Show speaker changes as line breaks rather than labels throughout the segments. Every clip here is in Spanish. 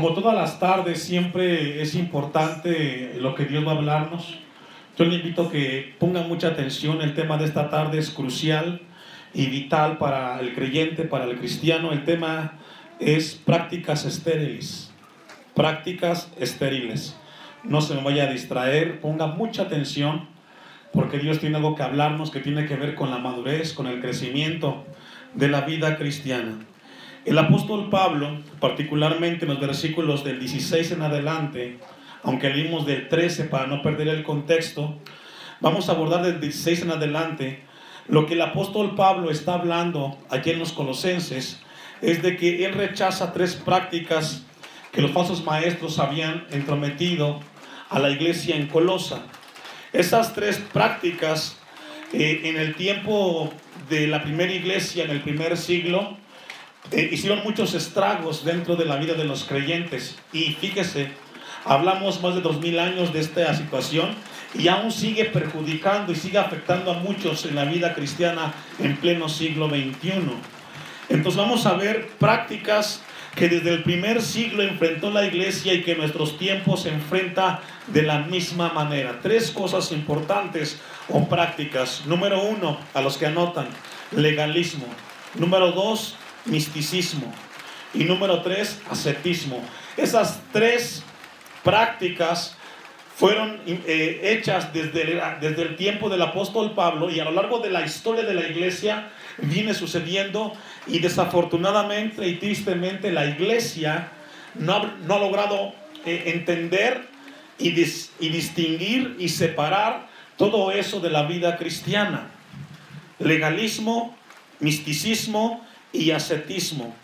como todas las tardes, siempre es importante lo que Dios va a hablarnos. Yo le invito a que ponga mucha atención. El tema de esta tarde es crucial y vital para el creyente, para el cristiano. El tema es prácticas estériles. Prácticas estériles. No se me vaya a distraer, ponga mucha atención, porque Dios tiene algo que hablarnos que tiene que ver con la madurez, con el crecimiento de la vida cristiana. El apóstol Pablo, particularmente en los versículos del 16 en adelante, aunque leímos del 13 para no perder el contexto, vamos a abordar del 16 en adelante. Lo que el apóstol Pablo está hablando aquí en los Colosenses es de que él rechaza tres prácticas que los falsos maestros habían entrometido a la iglesia en Colosa. Esas tres prácticas eh, en el tiempo de la primera iglesia, en el primer siglo, hicieron muchos estragos dentro de la vida de los creyentes. Y fíjese, hablamos más de dos mil años de esta situación y aún sigue perjudicando y sigue afectando a muchos en la vida cristiana en pleno siglo XXI. Entonces vamos a ver prácticas que desde el primer siglo enfrentó la iglesia y que nuestros tiempos se enfrenta de la misma manera. Tres cosas importantes o prácticas. Número uno, a los que anotan, legalismo. Número dos, misticismo. Y número tres, ascetismo. Esas tres prácticas fueron eh, hechas desde desde el tiempo del apóstol Pablo y a lo largo de la historia de la iglesia viene sucediendo y desafortunadamente y tristemente la iglesia no ha, no ha logrado eh, entender y, y distinguir y separar todo eso de la vida cristiana. Legalismo, misticismo y ascetismo.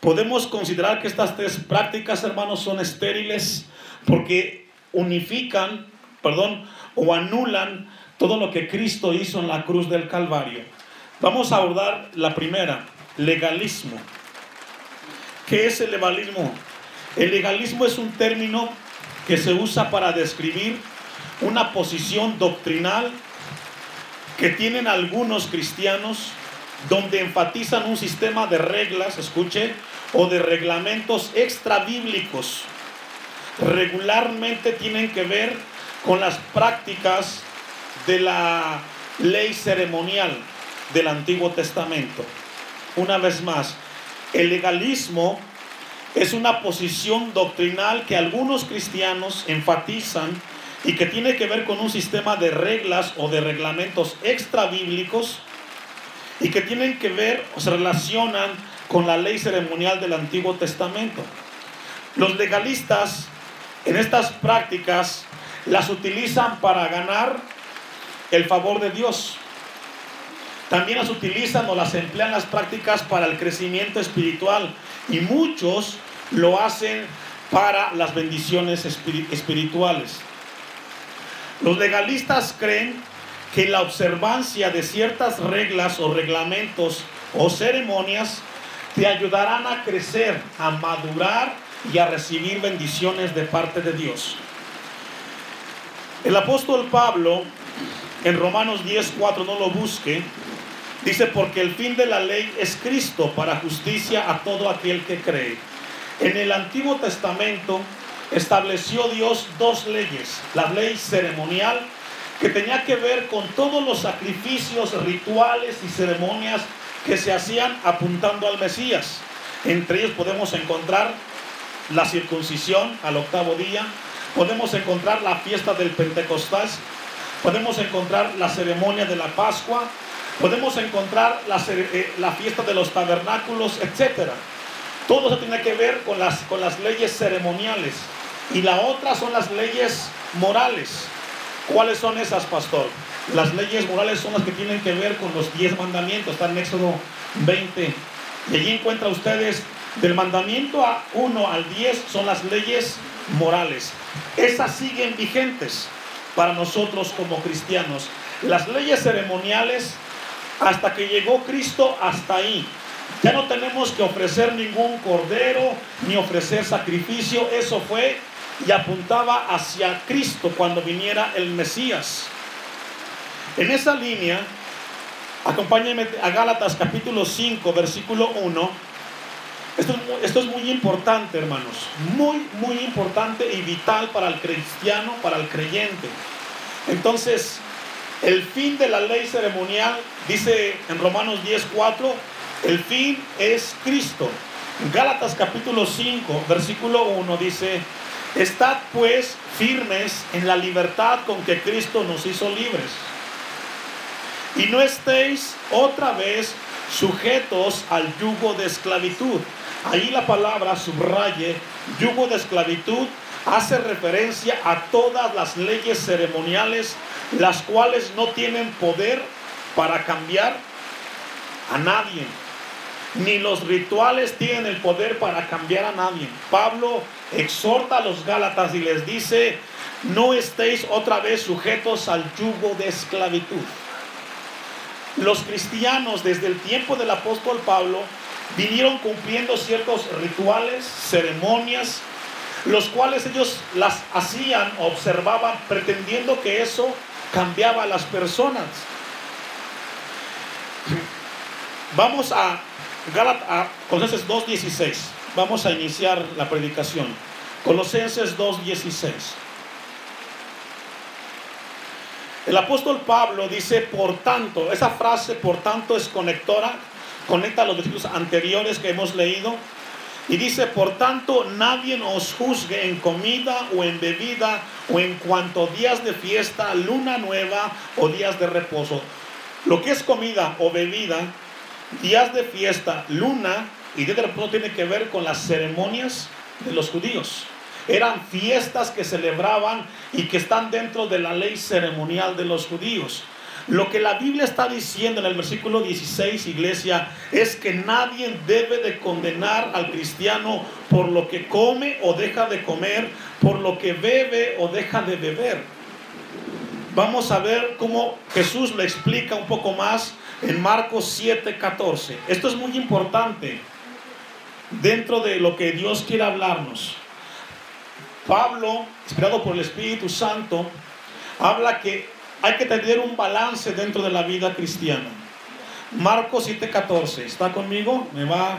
Podemos considerar que estas tres prácticas, hermanos, son estériles porque unifican, perdón, o anulan todo lo que Cristo hizo en la cruz del Calvario. Vamos a abordar la primera, legalismo. ¿Qué es el legalismo? El legalismo es un término que se usa para describir una posición doctrinal que tienen algunos cristianos donde enfatizan un sistema de reglas, escuche, o de reglamentos extra bíblicos. Regularmente tienen que ver con las prácticas de la ley ceremonial del Antiguo Testamento. Una vez más, el legalismo es una posición doctrinal que algunos cristianos enfatizan y que tiene que ver con un sistema de reglas o de reglamentos extra bíblicos y que tienen que ver o se relacionan con la ley ceremonial del Antiguo Testamento. Los legalistas en estas prácticas las utilizan para ganar el favor de Dios. También las utilizan o las emplean las prácticas para el crecimiento espiritual y muchos lo hacen para las bendiciones espirituales. Los legalistas creen que la observancia de ciertas reglas o reglamentos o ceremonias te ayudarán a crecer, a madurar y a recibir bendiciones de parte de Dios. El apóstol Pablo en Romanos 10:4 no lo busque, Dice, porque el fin de la ley es Cristo para justicia a todo aquel que cree. En el Antiguo Testamento estableció Dios dos leyes. La ley ceremonial, que tenía que ver con todos los sacrificios, rituales y ceremonias que se hacían apuntando al Mesías. Entre ellos podemos encontrar la circuncisión al octavo día, podemos encontrar la fiesta del Pentecostés, podemos encontrar la ceremonia de la Pascua, Podemos encontrar eh, la, fiesta de los tabernáculos, etc. Todo eso tiene que ver con las, con las leyes ceremoniales. Y la otra son las leyes morales. ¿Cuáles son esas, pastor? Las leyes morales son las que tienen que ver con los diez mandamientos. Está en Éxodo 20. Y allí encuentra ustedes del mandamiento a 1 al 10 son las leyes morales. Esas siguen vigentes para nosotros como cristianos. Las leyes ceremoniales hasta que llegó Cristo, hasta ahí. Ya no tenemos que ofrecer ningún cordero ni ofrecer sacrificio. Eso fue y apuntaba hacia Cristo cuando viniera el Mesías. En esa línea, acompáñenme a Gálatas capítulo 5, versículo 1. Esto es, muy, importante, hermanos. Muy, muy importante y vital para el cristiano, para el creyente. Entonces, el fin de la ley ceremonial, dice en Romanos 10:4, el fin es Cristo. Gálatas capítulo 5, versículo 1 dice, Estad pues firmes en la libertad con que Cristo nos hizo libres. Y no estéis otra vez sujetos al yugo de esclavitud. Ahí la palabra subraye, yugo de esclavitud, hace referencia a todas las leyes ceremoniales, las cuales no tienen poder para cambiar a nadie. Ni los rituales tienen el poder para cambiar a nadie. Pablo exhorta a los Gálatas y les dice, no estéis otra vez sujetos al yugo de esclavitud. Los cristianos desde el tiempo del apóstol Pablo vinieron cumpliendo ciertos rituales, ceremonias, los cuales ellos las hacían, observaban, pretendiendo que eso cambiaba a las personas. Vamos a, a Colosenses 2.16. Vamos a iniciar la predicación. Colosenses 2.16. El apóstol Pablo dice, por tanto, esa frase, por tanto, es conectora, conecta los versículos anteriores que hemos leído. Y dice, por tanto, nadie os juzgue en comida o en bebida o en cuanto días de fiesta, luna nueva o días de reposo. Lo que es comida o bebida, días de fiesta, luna y días de reposo tiene que ver con las ceremonias de los judíos. Eran fiestas que celebraban y que están dentro de la ley ceremonial de los judíos. Lo que la Biblia está diciendo en el versículo 16, iglesia, es que nadie debe de condenar al cristiano por lo que come o deja de comer, por lo que bebe o deja de beber. Vamos a ver cómo Jesús lo explica un poco más en Marcos 7:14. Esto es muy importante dentro de lo que Dios quiere hablarnos. Pablo, inspirado por el Espíritu Santo, habla que hay que tener un balance dentro de la vida cristiana. Marcos 7:14, ¿está conmigo? Me va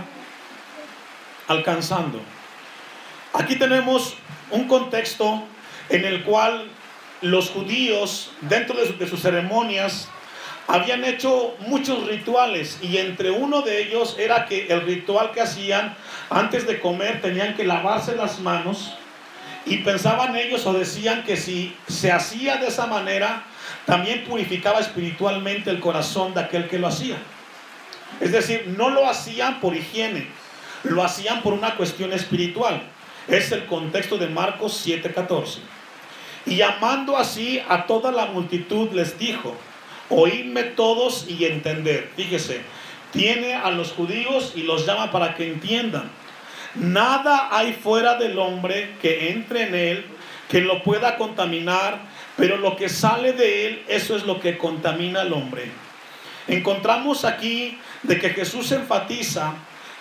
alcanzando. Aquí tenemos un contexto en el cual los judíos, dentro de, sus ceremonias, habían hecho muchos rituales y entre uno de ellos era que el ritual que hacían antes de comer tenían que lavarse las manos y pensaban ellos o decían que si se hacía de esa manera, también purificaba espiritualmente el corazón de aquel que lo hacía. Es decir, no lo hacían por higiene, lo hacían por una cuestión espiritual. Es el contexto de Marcos 7:14. Y llamando así a toda la multitud les dijo, oídme todos y entender. Fíjese, tiene a los judíos y los llama para que entiendan Nada hay fuera del hombre que entre en él, que lo pueda contaminar, pero lo que sale de él, eso es lo que contamina al hombre. Encontramos aquí de que Jesús enfatiza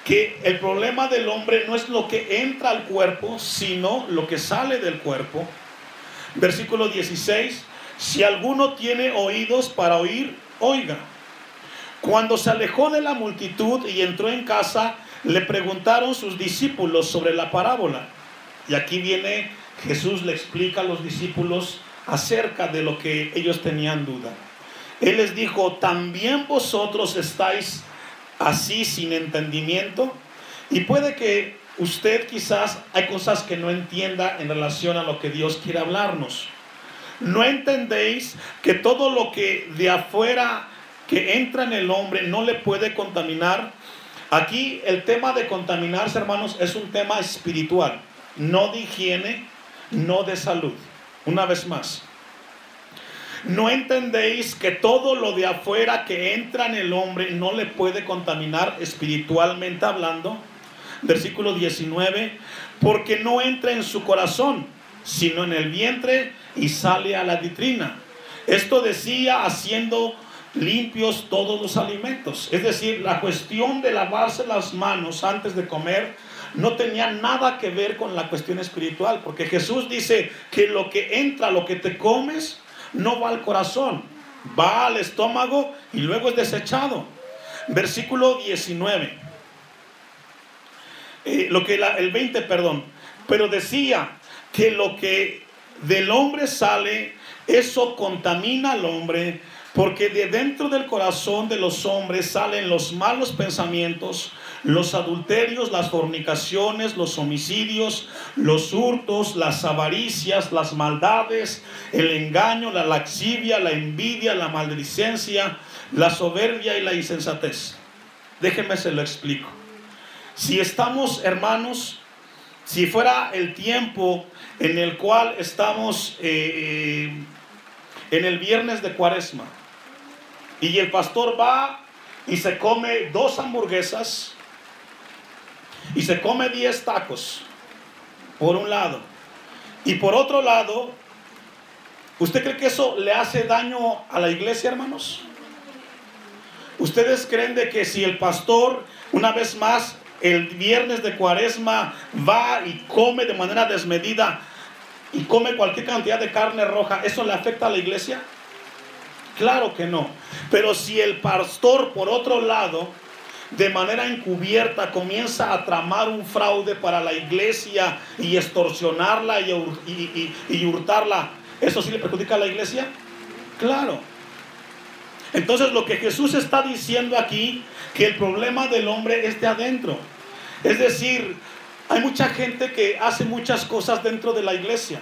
que el problema del hombre no es lo que entra al cuerpo, sino lo que sale del cuerpo. Versículo 16, si alguno tiene oídos para oír, oiga. Cuando se alejó de la multitud y entró en casa, le preguntaron sus discípulos sobre la parábola. Y aquí viene Jesús le explica a los discípulos acerca de lo que ellos tenían duda. Él les dijo, ¿también vosotros estáis así sin entendimiento? Y puede que usted quizás hay cosas que no entienda en relación a lo que Dios quiere hablarnos. No entendéis que todo lo que de afuera que entra en el hombre no le puede contaminar Aquí el tema de contaminarse, hermanos, es un tema espiritual, no de higiene, no de salud. Una vez más, ¿no entendéis que todo lo de afuera que entra en el hombre no le puede contaminar espiritualmente hablando? Versículo 19, porque no entra en su corazón, sino en el vientre y sale a la vitrina. Esto decía haciendo limpios todos los alimentos. Es decir, la cuestión de lavarse las manos antes de comer no tenía nada que ver con la cuestión espiritual, porque Jesús dice que lo que entra, lo que te comes, no va al corazón, va al estómago y luego es desechado. Versículo 19. Eh, lo que el 20, perdón, pero decía que lo que del hombre sale, eso contamina al hombre, porque de dentro del corazón de los hombres salen los malos pensamientos, los adulterios, las fornicaciones, los homicidios, los hurtos, las avaricias, las maldades, el engaño, la laxivia, la envidia, la maldicencia, la soberbia y la insensatez. Déjenme se lo explico. Si estamos, hermanos, si fuera el tiempo en el cual estamos eh, eh, en el viernes de cuaresma, y el pastor va y se come dos hamburguesas y se come diez tacos, por un lado. Y por otro lado, ¿usted cree que eso le hace daño a la iglesia, hermanos? ¿Ustedes creen de que si el pastor, una vez más, el viernes de cuaresma va y come de manera desmedida y come cualquier cantidad de carne roja, ¿eso le afecta a la iglesia? Claro que no. Pero si el pastor, por otro lado, de manera encubierta comienza a tramar un fraude para la iglesia y extorsionarla y, hurtarla, ¿eso sí le perjudica a la iglesia? Claro. Entonces lo que Jesús está diciendo aquí, que el problema del hombre es de adentro. Es decir, hay mucha gente que hace muchas cosas dentro de la iglesia,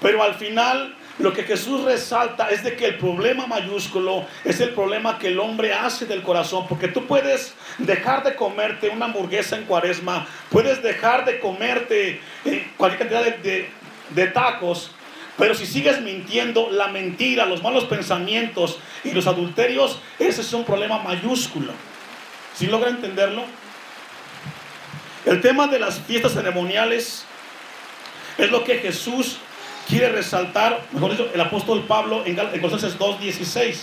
pero al final lo que Jesús resalta es de que el problema mayúsculo es el problema que el hombre hace del corazón, porque tú puedes dejar de comerte una hamburguesa en cuaresma, puedes dejar de comerte eh, cualquier cantidad de, de tacos, pero si sigues mintiendo, la mentira, los malos pensamientos y los adulterios, ese es un problema mayúsculo. ¿Sí logra entenderlo? El tema de las fiestas ceremoniales es lo que Jesús quiere resaltar, mejor dicho, el apóstol Pablo en, Colosenses 2.16.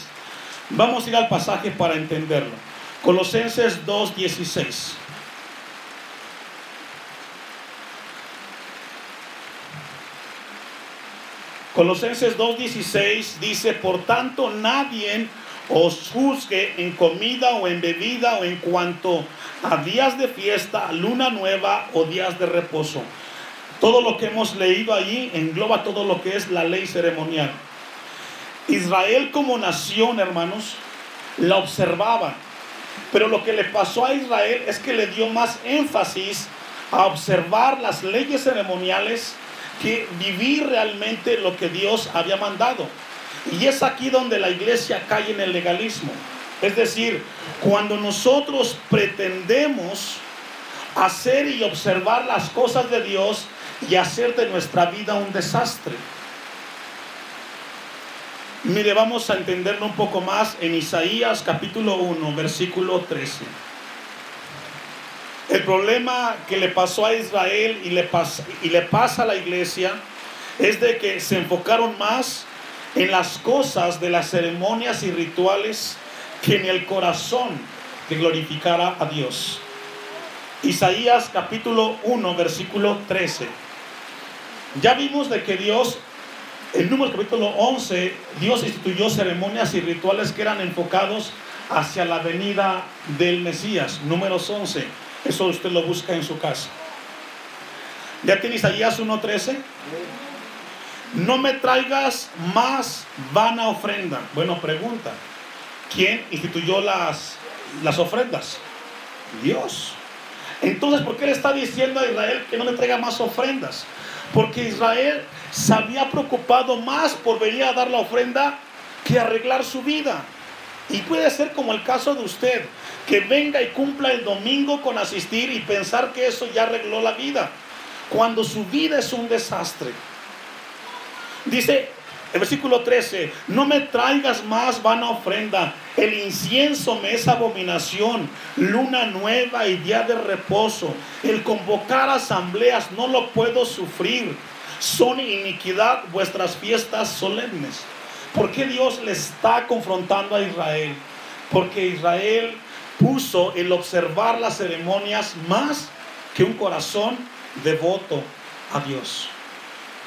Vamos a ir al pasaje para entenderlo. Colosenses 2.16. Colosenses 2.16 dice, por tanto nadie os juzgue en comida o en bebida o en cuanto a días de fiesta, luna nueva o días de reposo todo lo que hemos leído allí engloba todo lo que es la ley ceremonial. Israel como nación, hermanos, la observaba. Pero lo que le pasó a Israel es que le dio más énfasis a observar las leyes ceremoniales que vivir realmente lo que Dios había mandado. Y es aquí donde la iglesia cae en el legalismo. Es decir, cuando nosotros pretendemos hacer y observar las cosas de Dios y hacer de nuestra vida un desastre. Mire, vamos a entenderlo un poco más en Isaías capítulo 1, versículo 13. El problema que le pasó a Israel y le pasa, a la iglesia es de que se enfocaron más en las cosas de las ceremonias y rituales que en el corazón que glorificara a Dios. Isaías capítulo 1, versículo 13. Ya vimos de que Dios, en número capítulo 11, Dios instituyó ceremonias y rituales que eran enfocados hacia la venida del Mesías. Números 11. Eso usted lo busca en su casa. ¿Ya tiene Isaías 1.13? No me traigas más vana ofrenda. Bueno, pregunta. ¿Quién instituyó las, las ofrendas? Dios. Entonces, ¿por qué le está diciendo a Israel que no le traiga más ofrendas? Porque Israel se había preocupado más por venir a dar la ofrenda que arreglar su vida. Y puede ser como el caso de usted, que venga y cumpla el domingo con asistir y pensar que eso ya arregló la vida, cuando su vida es un desastre. Dice el versículo 13, no me traigas más vana ofrenda, el incienso me es abominación, luna nueva y día de reposo, el convocar asambleas no lo puedo sufrir, son iniquidad vuestras fiestas solemnes. ¿Por qué Dios le está confrontando a Israel? Porque Israel puso el observar las ceremonias más que un corazón devoto a Dios.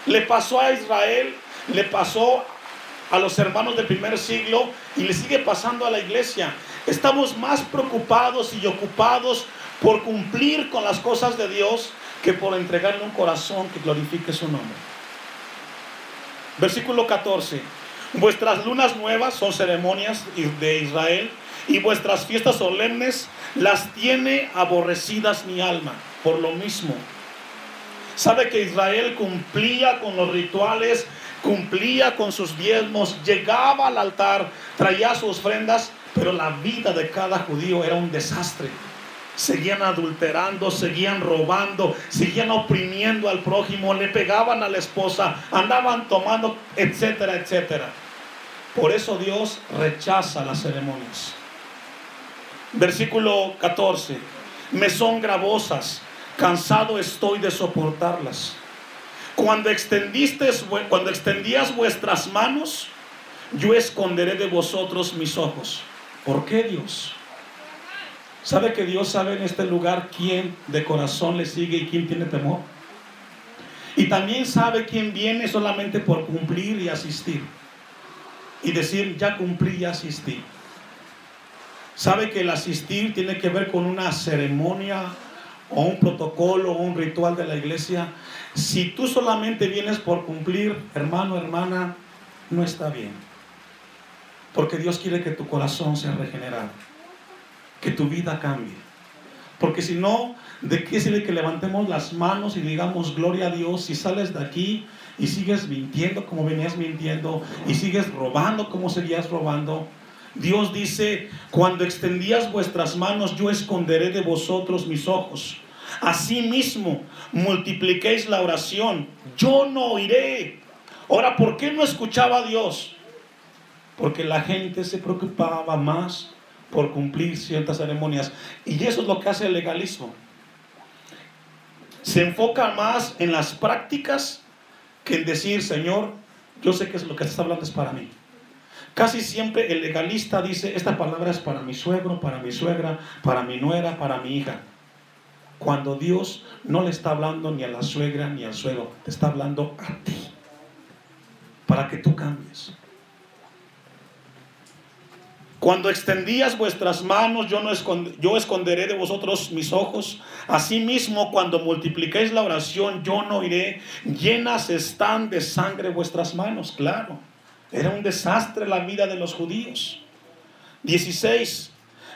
Le pasó a Israel le pasó a los hermanos del primer siglo y le sigue pasando a la iglesia. Estamos más preocupados y ocupados por cumplir con las cosas de Dios que por entregarle un corazón que glorifique su nombre. Versículo 14. Vuestras lunas nuevas son ceremonias de Israel y vuestras fiestas solemnes las tiene aborrecidas mi alma. Por lo mismo, sabe que Israel cumplía con los rituales, cumplía con sus diezmos, llegaba al altar, traía sus ofrendas, pero la vida de cada judío era un desastre. Seguían adulterando, seguían robando, seguían oprimiendo al prójimo, le pegaban a la esposa, andaban tomando, etcétera, etcétera. Por eso Dios rechaza las ceremonias. Versículo 14. Me son gravosas, cansado estoy de soportarlas. Cuando extendiste, cuando extendías vuestras manos, yo esconderé de vosotros mis ojos. ¿Por qué Dios? ¿Sabe que Dios sabe en este lugar quién de corazón le sigue y quién tiene temor? Y también sabe quién viene solamente por cumplir y asistir. Y decir, ya cumplí y asistí. Sabe que el asistir tiene que ver con una ceremonia o un protocolo o un ritual de la iglesia. Si tú solamente vienes por cumplir, hermano, hermana, no está bien. Porque Dios quiere que tu corazón sea regenerado, que tu vida cambie. Porque si no, ¿de qué sirve que levantemos las manos y digamos gloria a Dios si sales de aquí y sigues mintiendo como venías mintiendo y sigues robando como seguías robando? Dios dice, cuando extendías vuestras manos, yo esconderé de vosotros mis ojos. Asimismo, multipliquéis la oración, yo no oiré. Ahora, ¿por qué no escuchaba a Dios? Porque la gente se preocupaba más por cumplir ciertas ceremonias. Y eso es lo que hace el legalismo. Se enfoca más en las prácticas que en decir, Señor, yo sé que lo que estás hablando es para mí. Casi siempre el legalista dice, esta palabra es para mi suegro, para mi suegra, para mi nuera, para mi hija. Cuando Dios no le está hablando ni a la suegra ni al suegro, te está hablando a ti, para que tú cambies. Cuando extendías vuestras manos, yo, no yo esconderé de vosotros mis ojos. Asimismo, cuando multipliquéis la oración, yo no iré. Llenas están de sangre vuestras manos, claro. Era un desastre la vida de los judíos. 16.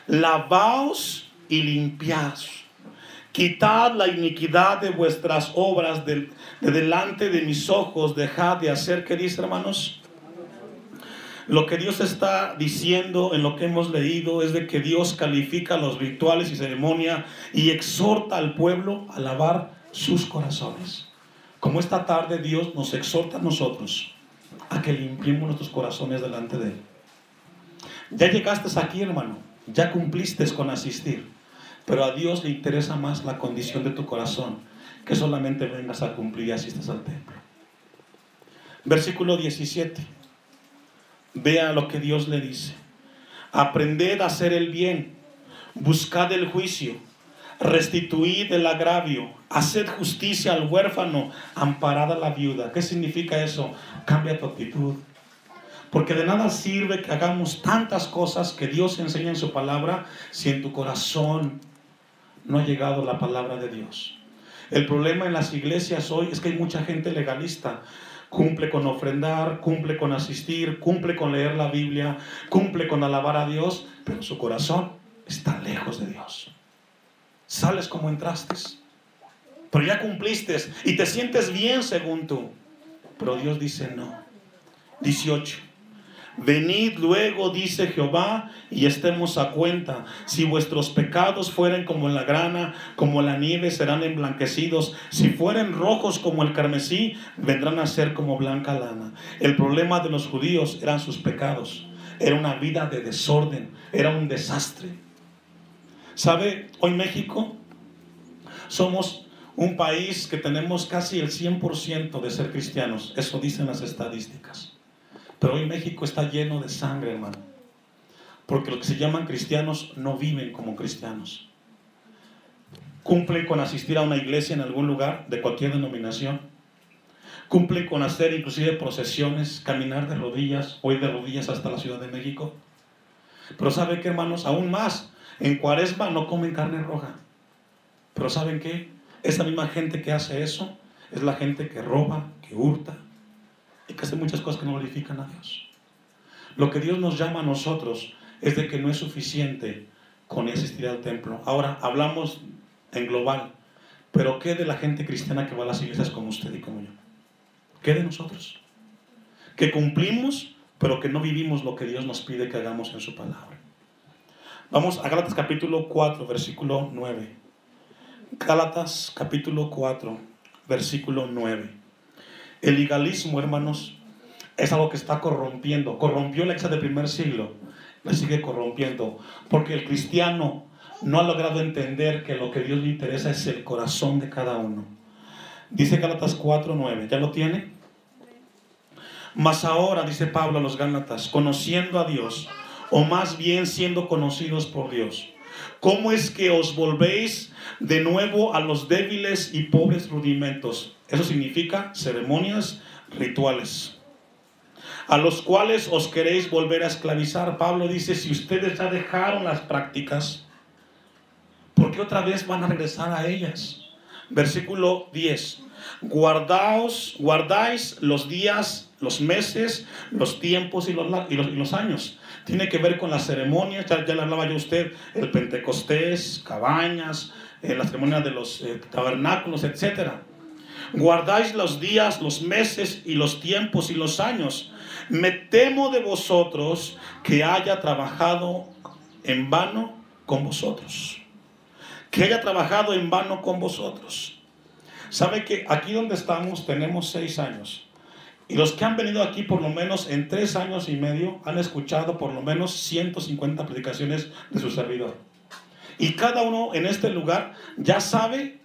Lavaos y limpiaos. Quitad la iniquidad de vuestras obras de, delante de mis ojos. Dejad de hacer, ¿qué dice hermanos? Lo que Dios está diciendo en lo que hemos leído es de que Dios califica los rituales y ceremonia y exhorta al pueblo a lavar sus corazones. Como esta tarde Dios nos exhorta a nosotros a que limpiemos nuestros corazones delante de Él. Ya llegaste aquí, hermano, ya cumpliste con asistir, pero a Dios le interesa más la condición de tu corazón que solamente vengas a cumplir y asistas al templo. Versículo 17. Vea lo que Dios le dice. Aprended a hacer el bien, buscad el juicio, restituid el agravio, haced justicia al huérfano, amparad a la viuda. ¿Qué significa eso? Cambia tu actitud. Porque de nada sirve que hagamos tantas cosas que Dios enseña en su palabra si en tu corazón no ha llegado la palabra de Dios. El problema en las iglesias hoy es que hay mucha gente legalista. Cumple con ofrendar, cumple con asistir, cumple con leer la Biblia, cumple con alabar a Dios, pero su corazón está lejos de Dios sales como entraste. Pero ya cumpliste y te sientes bien según tú. Pero Dios dice no. 18. Venid luego, dice Jehová, y estemos a cuenta. Si vuestros pecados fueren como la grana, como la nieve, serán emblanquecidos. Si fueren rojos como el carmesí, vendrán a ser como blanca lana. El problema de los judíos eran sus pecados. Era una vida de desorden, era un desastre. ¿Sabe? Hoy México somos un país que tenemos casi el 100% de ser cristianos. Eso dicen las estadísticas. Pero hoy México está lleno de sangre, hermano. Porque los que se llaman cristianos no viven como cristianos. Cumplen con asistir a una iglesia en algún lugar de cualquier denominación. Cumplen con hacer inclusive procesiones, caminar de rodillas, hoy de rodillas hasta la Ciudad de México. Pero sabe que hermanos, aún más, en cuaresma no comen carne roja. Pero ¿saben qué? Esa misma gente que hace eso es la gente que roba, que hurta y que hace muchas cosas que no glorifican a Dios. Lo que Dios nos llama a nosotros es de que no es suficiente con asistir al templo. Ahora hablamos en global, pero ¿qué de la gente cristiana que va a las iglesias como usted y como yo? ¿Qué de nosotros? Que cumplimos, pero que no vivimos lo que Dios nos pide que hagamos en su palabra. Vamos a Gálatas capítulo 4, versículo 9. Gálatas capítulo 4, versículo 9. El legalismo, hermanos, es algo que está corrompiendo. Corrompió la iglesia del primer siglo, la sigue corrompiendo. Porque el cristiano no ha logrado entender que lo que Dios le interesa es el corazón de cada uno. Dice Gálatas 4, 9. ¿Ya lo tiene? Mas ahora, dice Pablo a los Gálatas, conociendo a Dios, o más bien siendo conocidos por Dios. ¿Cómo es que os volvéis de nuevo a los débiles y pobres rudimentos? Eso significa ceremonias rituales, a los cuales os queréis volver a esclavizar. Pablo dice, si ustedes ya dejaron las prácticas, ¿por qué otra vez van a regresar a ellas? Versículo 10. Guardaos, guardáis los días, los meses, los tiempos y los, años tiene que ver con las ceremonias, ya, le hablaba yo usted, el Pentecostés, cabañas, eh, las de los eh, tabernáculos, etc. Guardáis los días, los meses y los tiempos y los años. Me temo de vosotros que haya trabajado en vano con vosotros. Que haya trabajado en vano con vosotros. ¿Sabe que aquí donde estamos tenemos seis años? Y los que han venido aquí por lo menos en tres años y medio han escuchado por lo menos 150 predicaciones de su servidor. Y cada uno en este lugar ya sabe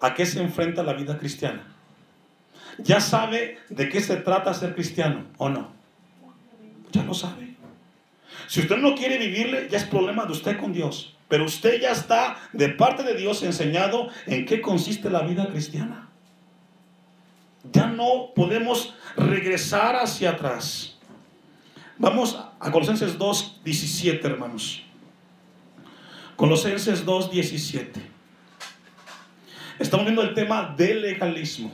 a qué se enfrenta la vida cristiana. Ya sabe de qué se trata ser cristiano o no. Ya lo sabe. Si usted no quiere vivirle, ya es problema de usted con Dios. Pero usted ya está de parte de Dios enseñado en qué consiste la vida cristiana. Ya no podemos regresar hacia atrás. Vamos a Colosenses 2, 17, hermanos. Colosenses 2, 17. Estamos viendo el tema del legalismo.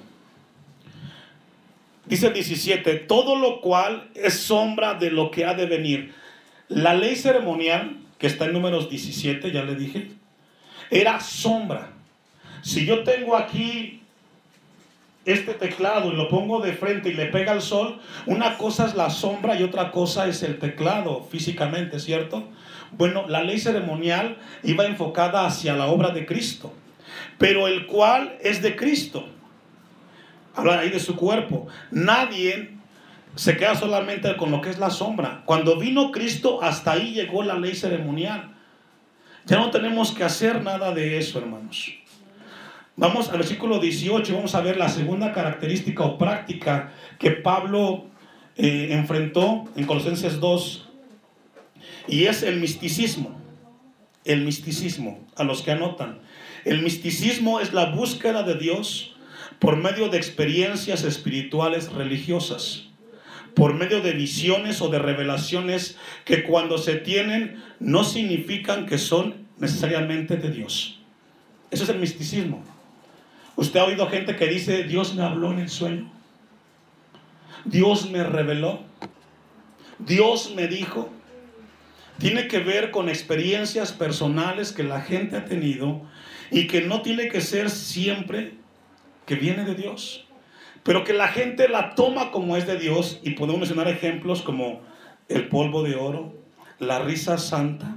Dice el 17, todo lo cual es sombra de lo que ha de venir. La ley ceremonial, que está en números 17, ya le dije, era sombra. Si yo tengo aquí este teclado y lo pongo de frente y le pega el sol, una cosa es la sombra y otra cosa es el teclado físicamente, ¿cierto? Bueno, la ley ceremonial iba enfocada hacia la obra de Cristo, pero el cual es de Cristo. Habla ahí de su cuerpo. Nadie se queda solamente con lo que es la sombra. Cuando vino Cristo, hasta ahí llegó la ley ceremonial. Ya no tenemos que hacer nada de eso, hermanos. Vamos al versículo 18, vamos a ver la segunda característica o práctica que Pablo eh, enfrentó en Colosenses 2, y es el misticismo. El misticismo, a los que anotan. El misticismo es la búsqueda de Dios por medio de experiencias espirituales religiosas, por medio de visiones o de revelaciones que cuando se tienen no significan que son necesariamente de Dios. Eso es el misticismo. Usted ha oído gente que dice, Dios me habló en el sueño. Dios me reveló. Dios me dijo. Tiene que ver con experiencias personales que la gente ha tenido y que no tiene que ser siempre que viene de Dios, pero que la gente la toma como es de Dios y podemos mencionar ejemplos como el polvo de oro, la risa santa,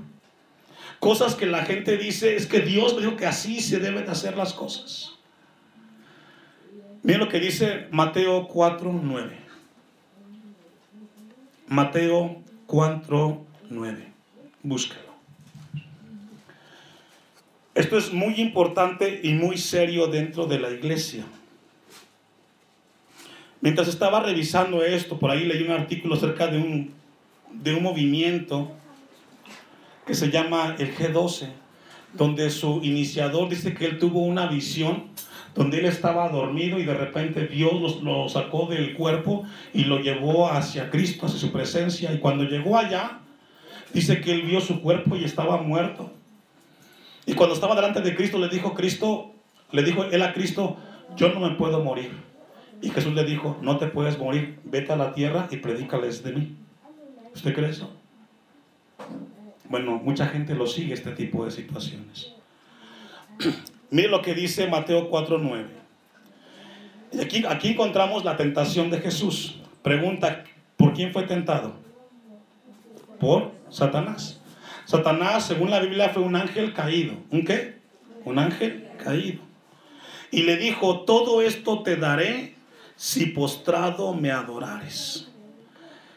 cosas que la gente dice es que Dios me dijo que así se deben hacer las cosas. Miren lo que dice Mateo 4, 9. Mateo 4, 9. Búsquelo. Esto es muy importante y muy serio dentro de la iglesia. Mientras estaba revisando esto, por ahí leí un artículo acerca de un, de un movimiento que se llama el G12, donde su iniciador dice que él tuvo una visión donde él estaba dormido y de repente Dios lo, sacó del cuerpo y lo llevó hacia Cristo, hacia su presencia. Y cuando llegó allá, dice que él vio su cuerpo y estaba muerto. Y cuando estaba delante de Cristo, le dijo Cristo, le dijo él a Cristo, yo no me puedo morir. Y Jesús le dijo, no te puedes morir, vete a la tierra y predícales de mí. ¿Usted cree eso? Bueno, mucha gente lo sigue este tipo de situaciones. Mire lo que dice Mateo 4:9. Y aquí, aquí encontramos la tentación de Jesús. Pregunta, ¿por quién fue tentado? Por Satanás. Satanás, según la Biblia, fue un ángel caído. ¿Un qué? Un ángel caído. Y le dijo, todo esto te daré si postrado me adorares.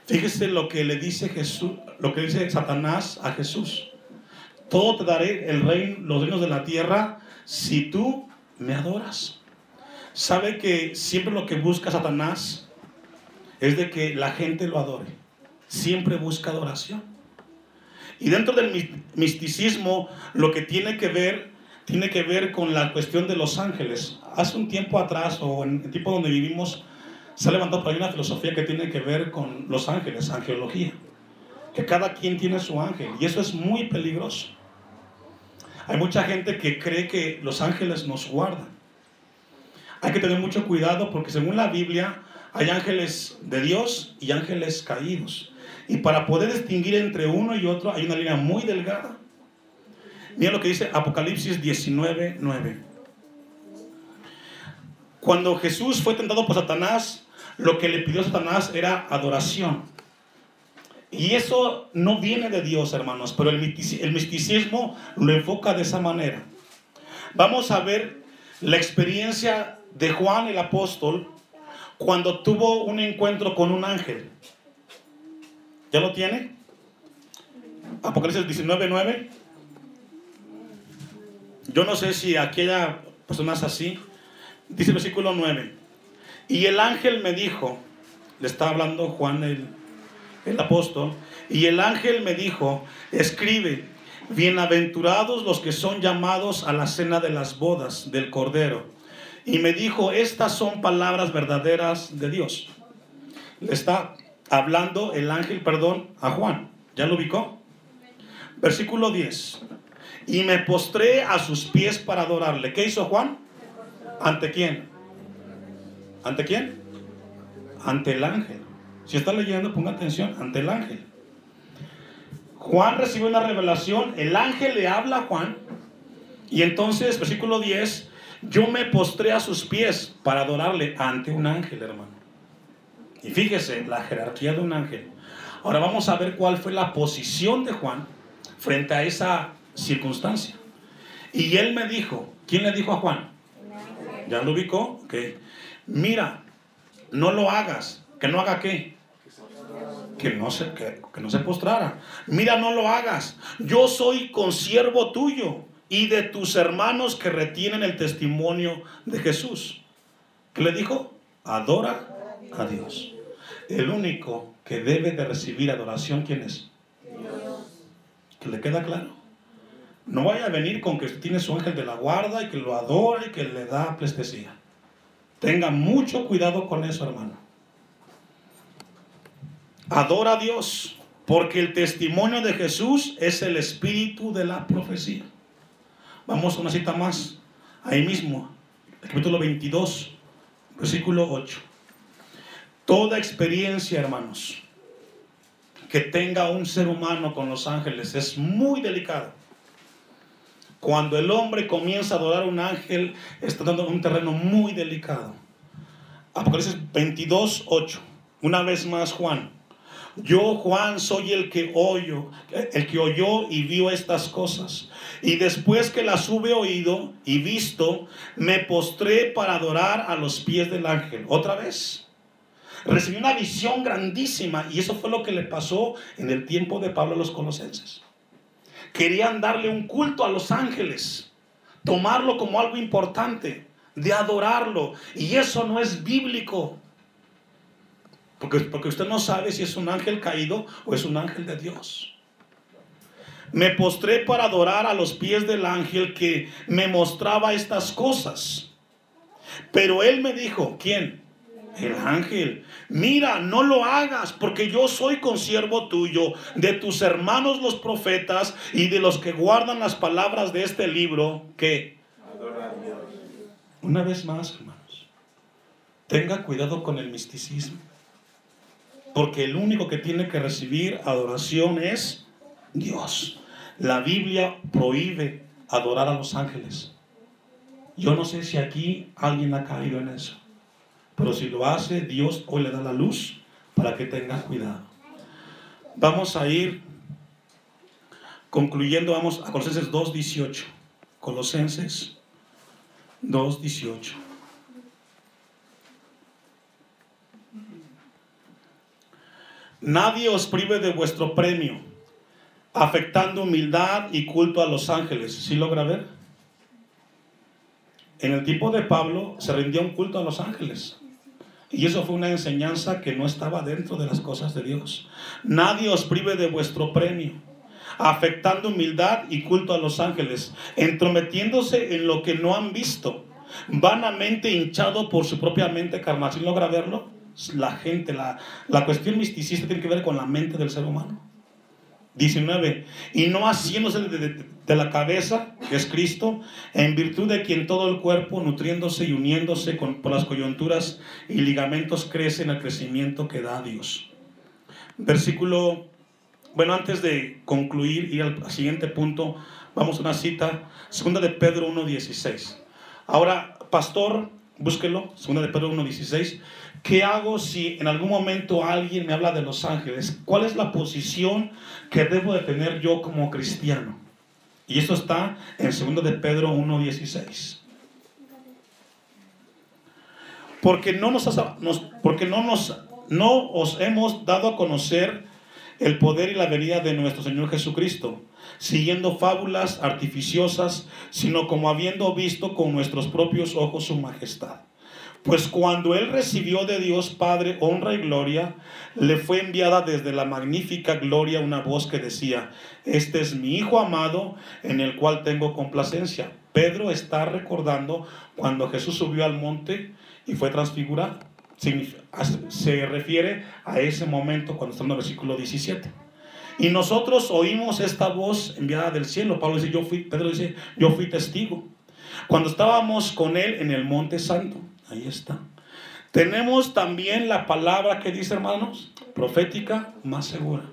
Fíjese lo que le dice Jesús, lo que dice Satanás a Jesús. Todo te daré el reino, los reinos de la tierra si tú me adoras. Sabe que siempre lo que busca Satanás es de que la gente lo adore. Siempre busca adoración. Y dentro del misticismo, lo que tiene que ver tiene que ver con la cuestión de los ángeles. Hace un tiempo atrás, o en el tiempo donde vivimos, se ha levantado por ahí una filosofía que tiene que ver con los ángeles, angelología. Que cada quien tiene su ángel. Y eso es muy peligroso. Hay mucha gente que cree que los ángeles nos guardan. Hay que tener mucho cuidado porque según la Biblia hay ángeles de Dios y ángeles caídos. Y para poder distinguir entre uno y otro hay una línea muy delgada. Mira lo que dice Apocalipsis 19, 9. Cuando Jesús fue tentado por Satanás, lo que le pidió Satanás era adoración. Y eso no viene de Dios, hermanos, pero el misticismo lo enfoca de esa manera. Vamos a ver la experiencia de Juan el apóstol cuando tuvo un encuentro con un ángel. ¿Ya lo tiene? Apocalipsis 19, 9. Yo no sé si aquella persona es así. Dice el versículo 9. Y el ángel me dijo, le está hablando Juan el, el apóstol, y el ángel me dijo, escribe, bienaventurados los que son llamados a la cena de las bodas del Cordero. Y me dijo, estas son palabras verdaderas de Dios. Le está hablando el ángel, perdón, a Juan. ¿Ya lo ubicó? Versículo 10 y me postré a sus pies para adorarle. ¿Qué hizo Juan? ¿Ante quién? ¿Ante quién? Ante el ángel. Si está leyendo, ponga atención, ante el ángel. Juan recibe una revelación, el ángel le habla a Juan, y entonces, versículo 10, yo me postré a sus pies para adorarle ante un ángel, hermano. Y fíjese, la jerarquía de un ángel. Ahora vamos a ver cuál fue la posición de Juan frente a esa circunstancia. Y él me dijo, ¿quién le dijo a Juan? ¿Ya lo ubicó? que Mira, no lo hagas. ¿Que no haga qué? Que no, se, que, que no se postrara. Mira, no lo hagas. Yo soy consiervo tuyo y de tus hermanos que retienen el testimonio de Jesús. ¿Qué le dijo? Adora a Dios. El único que debe de recibir adoración, ¿quién es? ¿Que le queda claro? No vaya a venir con que tiene su ángel de la guarda y que lo adora y que le da plestesía. Tenga mucho cuidado con eso, hermano. Adora a Dios, porque el testimonio de Jesús es el espíritu de la profecía. Vamos a una cita más, ahí mismo, capítulo 22, versículo 8. Toda experiencia, hermanos, que tenga un ser humano con los ángeles es muy delicada. Cuando el hombre comienza a adorar a un ángel, está dando un terreno muy delicado. Apocalipsis 22, 8. Una vez más, Juan. Yo, Juan, soy el que oyó, el que oyó y vio estas cosas. Y después que las hube oído y visto, me postré para adorar a los pies del ángel. Otra vez. Recibí una visión grandísima y eso fue lo que le pasó en el tiempo de Pablo a los colosenses querían darle un culto a los ángeles, tomarlo como algo importante, de adorarlo. Y eso no es bíblico. Porque, porque usted no sabe si es un ángel caído o es un ángel de Dios. Me postré para adorar a los pies del ángel que me mostraba estas cosas. Pero él me dijo, ¿quién? El ángel, mira, no lo hagas, porque yo soy consiervo tuyo, de tus hermanos los profetas y de los que guardan las palabras de este libro, que... Una vez más, hermanos, tenga cuidado con el misticismo, porque el único que tiene que recibir adoración es Dios. La Biblia prohíbe adorar a los ángeles. Yo no sé si aquí alguien ha caído en eso. Pero si lo hace, Dios hoy le da la luz para que tenga cuidado. Vamos a ir concluyendo, vamos a Colosenses 2.18. Colosenses 2.18. Nadie os prive de vuestro premio, afectando humildad y culto a los ángeles. ¿Sí logra ver? En el tiempo de Pablo se rendía un culto a los ángeles. Y eso fue una enseñanza que no estaba dentro de las cosas de Dios. Nadie os prive de vuestro premio, afectando humildad y culto a los ángeles, entrometiéndose en lo que no han visto, vanamente hinchado por su propia mente carnal. ¿Sí logra verlo? La gente, la, la cuestión misticista tiene que ver con la mente del ser humano. 19. Y no haciéndose de, la cabeza, que es Cristo, en virtud de quien todo el cuerpo, nutriéndose y uniéndose con, por las coyunturas y ligamentos, crece en el crecimiento que da Dios. Versículo, bueno, antes de concluir, y al, siguiente punto, vamos a una cita, segunda de Pedro 1.16. Ahora, pastor, búsquelo, segunda de Pedro 1.16. ¿Qué hago si en algún momento alguien me habla de los ángeles? ¿Cuál es la posición que debo de tener yo como cristiano? Y esto está en 2 de Pedro 1.16. Porque no nos, porque no nos no os hemos dado a conocer el poder y la venida de nuestro Señor Jesucristo, siguiendo fábulas artificiosas, sino como habiendo visto con nuestros propios ojos su majestad. Pues cuando él recibió de Dios Padre honra y gloria, le fue enviada desde la magnífica gloria una voz que decía, este es mi Hijo amado en el cual tengo complacencia. Pedro está recordando cuando Jesús subió al monte y fue transfigurado. Se refiere a ese momento cuando está en el versículo 17. Y nosotros oímos esta voz enviada del cielo. Pablo dice, yo fui, Pedro dice, yo fui testigo. Cuando estábamos con él en el monte santo. Ahí está. Tenemos también la palabra que dice, hermanos, profética más segura.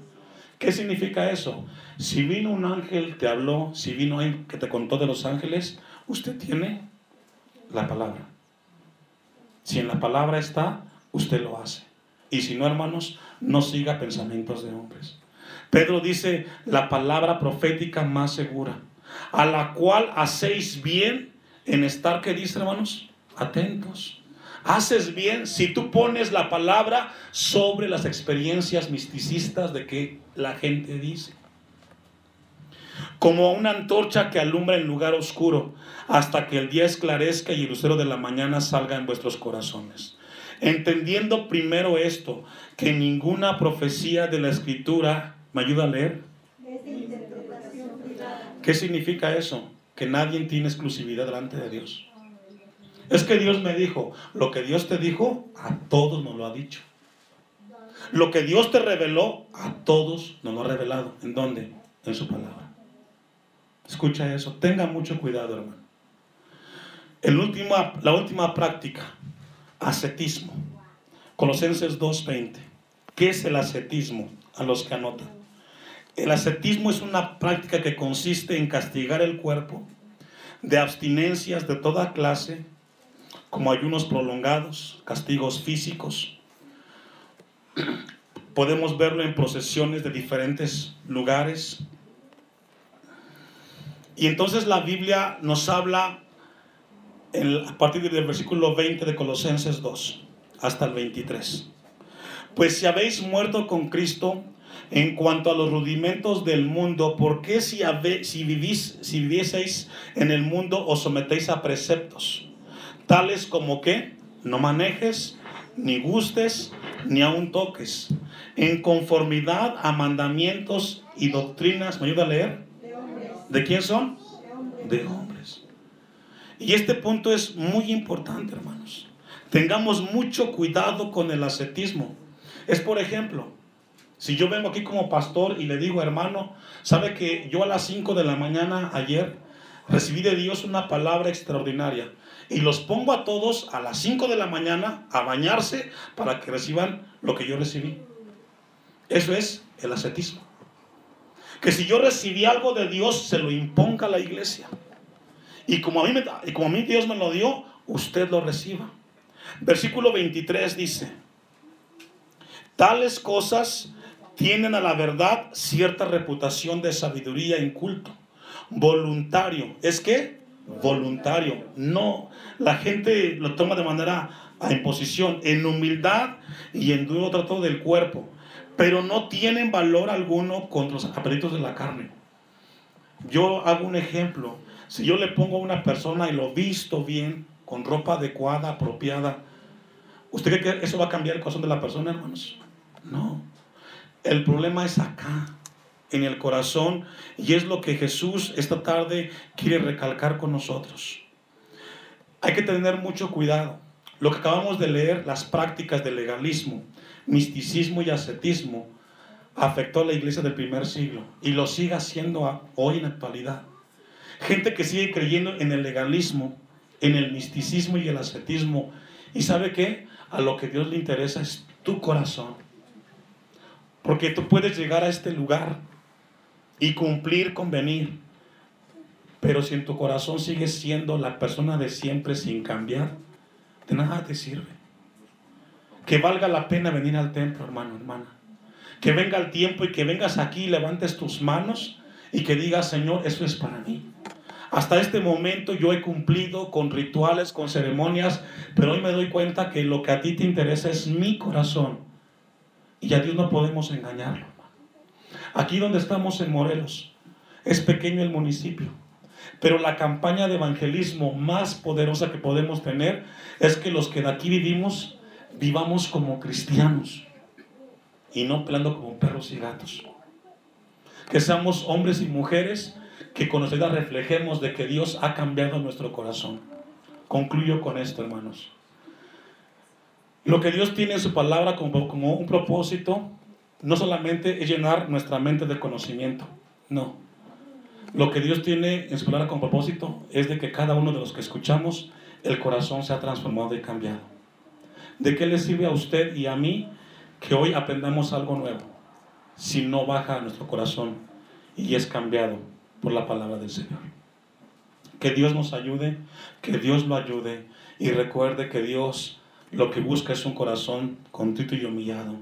¿Qué significa eso? Si vino un ángel, te habló, si vino alguien que te contó de los ángeles, usted tiene la palabra. Si en la palabra está, usted lo hace. Y si no, hermanos, no siga pensamientos de hombres. Pedro dice la palabra profética más segura, a la cual hacéis bien en estar, ¿qué dice, hermanos? Atentos. Haces bien si tú pones la palabra sobre las experiencias misticistas de que la gente dice. Como una antorcha que alumbra en lugar oscuro hasta que el día esclarezca y el lucero de la mañana salga en vuestros corazones. Entendiendo primero esto, que ninguna profecía de la escritura, ¿me ayuda a leer? ¿Qué significa eso? Que nadie tiene exclusividad delante de Dios. Es que Dios me dijo, lo que Dios te dijo, a todos nos lo ha dicho. Lo que Dios te reveló, a todos nos lo ha revelado. ¿En dónde? En su palabra. Escucha eso. Tenga mucho cuidado, hermano. El la última práctica, ascetismo. Colosenses 2.20. ¿Qué es el ascetismo? A los que anotan. El ascetismo es una práctica que consiste en castigar el cuerpo de abstinencias de toda clase como ayunos prolongados, castigos físicos. Podemos verlo en procesiones de diferentes lugares. Y entonces la Biblia nos habla a partir del versículo 20 de Colosenses 2 hasta el 23. Pues si habéis muerto con Cristo en cuanto a los rudimentos del mundo, ¿por qué si, si, vivís, si vivieseis en el mundo os sometéis a preceptos? Tales como que no manejes, ni gustes, ni aun toques, en conformidad a mandamientos y doctrinas. ¿Me ayuda a leer? De, quién son? De hombres. Y este punto es muy importante, hermanos. Tengamos mucho cuidado con el ascetismo. Es por ejemplo, si yo vengo aquí como pastor y le digo, hermano, ¿sabe que yo a las 5 de la mañana ayer recibí de Dios una palabra extraordinaria? Y los pongo a todos a las 5 de la mañana a bañarse para que reciban lo que yo recibí. Eso es el ascetismo. Que si yo recibí algo de Dios, se lo imponga a la iglesia. Y como a mí, me, y como a mí Dios me lo dio, usted lo reciba. Versículo 23 dice, tales cosas tienen a la verdad cierta reputación de sabiduría inculto. Voluntario. ¿Es que Voluntario. No, la gente lo toma de manera a imposición, en humildad y en duro trato del cuerpo, pero no tienen valor alguno contra los apetitos de la carne. Yo hago un ejemplo. Si yo le pongo a una persona y lo visto bien, con ropa adecuada, apropiada, ¿usted cree que eso va a cambiar el corazón de la persona, hermanos? No. El problema es acá, en el corazón, y es lo que Jesús esta tarde quiere recalcar con nosotros. Hay que tener mucho cuidado. Lo que acabamos de leer, las prácticas del legalismo, misticismo y ascetismo, afectó a la iglesia del primer siglo y lo sigue haciendo hoy en la actualidad. Gente que sigue creyendo en el legalismo, en el misticismo y el ascetismo. ¿Y sabe qué? A lo que Dios le interesa es tu corazón porque tú puedes llegar a este lugar y cumplir con venir. Pero si en tu corazón sigues siendo la persona de siempre sin cambiar, de nada te sirve. Que valga la pena venir al templo, hermano, hermana. Que venga el tiempo y que vengas aquí y levantes tus manos y que digas, Señor, eso es para mí. Hasta este momento yo he cumplido con rituales, con ceremonias, pero hoy me doy cuenta que lo que a ti te interesa es mi corazón y a Dios no podemos engañarlo. Aquí donde estamos en Morelos, es pequeño el municipio, pero la campaña de evangelismo más poderosa que podemos tener es que los que de aquí vivimos, vivamos como cristianos y no pelando como perros y gatos. Que seamos hombres y mujeres que con nosotros reflejemos de que Dios ha cambiado nuestro corazón. Concluyo con esto, hermanos. Lo que Dios tiene en su palabra como, como un propósito no solamente es llenar nuestra mente de conocimiento, no. Lo que Dios tiene en su palabra como propósito es de que cada uno de los que escuchamos, el corazón se ha transformado y cambiado. ¿De qué le sirve a usted y a mí que hoy aprendamos algo nuevo si no baja nuestro corazón y es cambiado por la palabra del Señor? Que Dios nos ayude, que Dios lo ayude y recuerde que Dios lo que busca es un corazón contrito y humillado.